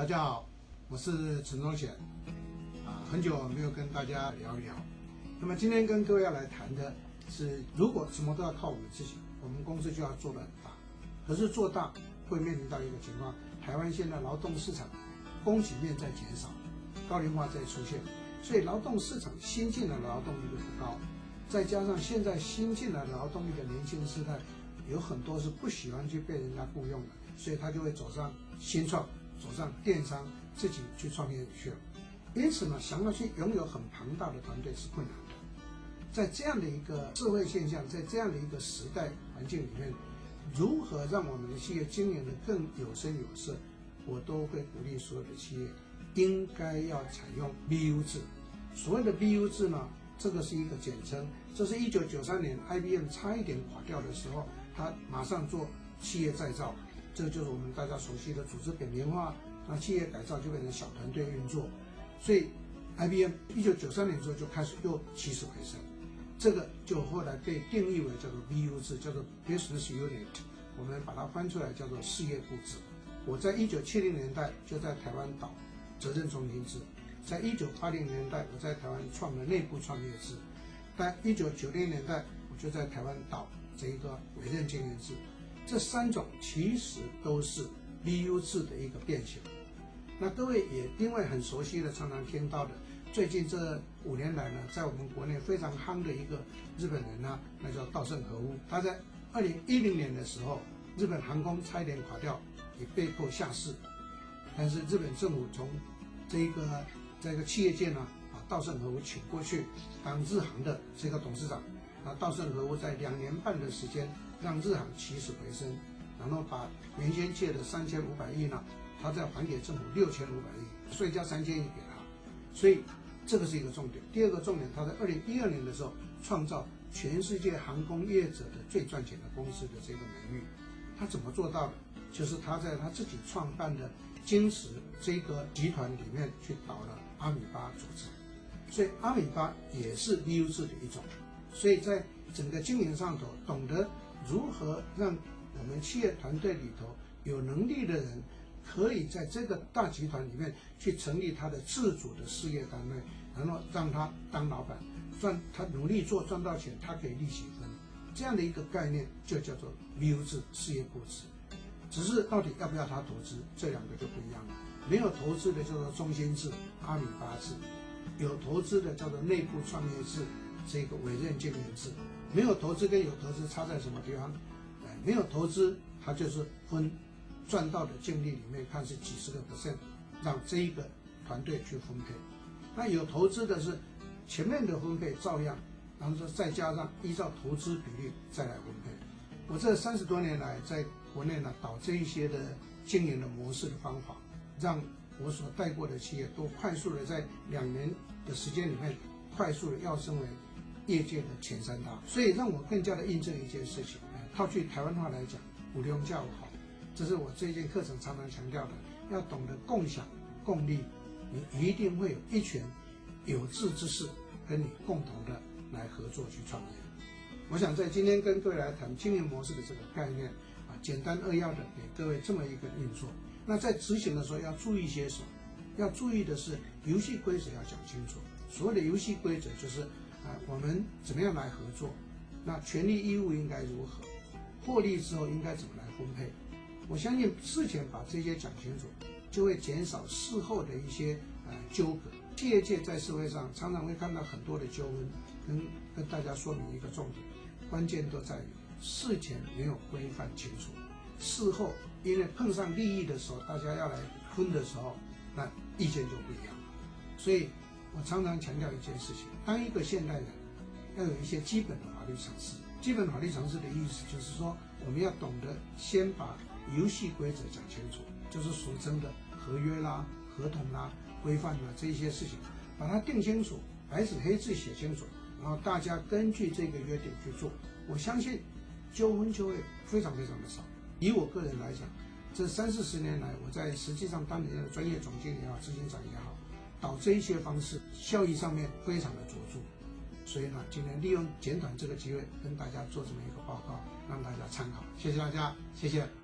大家好，我是陈忠贤，啊，很久没有跟大家聊一聊。那么今天跟各位要来谈的是，如果什么都要靠我们自己，我们公司就要做得很大。可是做大会面临到一个情况，台湾现在劳动市场供给面在减少，高龄化在出现，所以劳动市场新进的劳动力就不高，再加上现在新进来的劳动力的年轻世代有很多是不喜欢去被人家雇佣的，所以他就会走上新创。走上电商，自己去创业去了，因此呢，想要去拥有很庞大的团队是困难的。在这样的一个社会现象，在这样的一个时代环境里面，如何让我们的企业经营的更有声有色，我都会鼓励所有的企业应该要采用 BU 制。所谓的 BU 制呢，这个是一个简称，这是一九九三年 IBM 差一点垮掉的时候，他马上做企业再造。这就是我们大家熟悉的组织扁平化，那企业改造就变成小团队运作，所以 IBM 一九九三年之后就开始又起死回生，这个就后来被定义为叫做 BU 制，叫做 Business Unit，我们把它翻出来叫做事业部制。我在一九七零年代就在台湾导责任中心制，在一九八零年代我在台湾创了内部创业制，在一九九零年代我就在台湾导这一个委任经营制。这三种其实都是 BU 制的一个变形。那各位也因为很熟悉的，常常听到的，最近这五年来呢，在我们国内非常夯的一个日本人呢，那叫稻盛和夫。他在二零一零年的时候，日本航空差一点垮掉，也被迫下市。但是日本政府从这一个这个企业界呢，把稻盛和夫请过去当日航的这个董事长。那稻盛和夫在两年半的时间。让日航起死回生，然后把原先借的三千五百亿呢，他再还给政府六千五百亿，税加三千亿给他，所以这个是一个重点。第二个重点，他在二零一二年的时候创造全世界航空业者的最赚钱的公司的这个美誉，他怎么做到的？就是他在他自己创办的金石这个集团里面去搞了阿米巴组织，所以阿米巴也是 BU 制的一种，所以在整个经营上头懂得。如何让我们企业团队里头有能力的人，可以在这个大集团里面去成立他的自主的事业单位，然后让他当老板，赚他努力做赚到钱，他可以利息分，这样的一个概念就叫做 BU 制事业部制。只是到底要不要他投资，这两个就不一样了。没有投资的叫做中心制阿米巴制，有投资的叫做内部创业制，这个委任经营制。没有投资跟有投资差在什么地方？哎，没有投资，它就是分赚到的净利里面看是几十个 percent，让这一个团队去分配。那有投资的是前面的分配照样，然后说再加上依照投资比例再来分配。我这三十多年来在国内呢，导这一些的经营的模式的方法，让我所带过的企业都快速的在两年的时间里面快速的跃升为。业界的前三大，所以让我更加的印证一件事情。套句台湾话来讲，五龙叫好，这是我这一件课程常常强调的。要懂得共享共利，你一定会有一群有志之士跟你共同的来合作去创业。我想在今天跟各位来谈经营模式的这个概念啊，简单扼要的给各位这么一个运作。那在执行的时候要注意些什么？要注意的是游戏规则要讲清楚。所谓的游戏规则就是。啊，我们怎么样来合作？那权利义务应该如何？获利之后应该怎么来分配？我相信事前把这些讲清楚，就会减少事后的一些呃纠葛。业界在社会上常常会看到很多的纠纷，跟跟大家说明一个重点，关键都在于事前没有规范清楚，事后因为碰上利益的时候，大家要来分的时候，那意见就不一样。所以。我常常强调一件事情：当一个现代人，要有一些基本的法律常识。基本法律常识的意思就是说，我们要懂得先把游戏规则讲清楚，就是俗称的合约啦、合同啦、规范啦这一些事情，把它定清楚，白纸黑字写清楚，然后大家根据这个约定去做。我相信纠纷就会非常非常的少。以我个人来讲，这三四十年来，我在实际上当年的专业总经理也好，执行长也好。导这一些方式，效益上面非常的卓著，所以呢，今天利用简短这个机会跟大家做这么一个报告，让大家参考。谢谢大家，谢谢。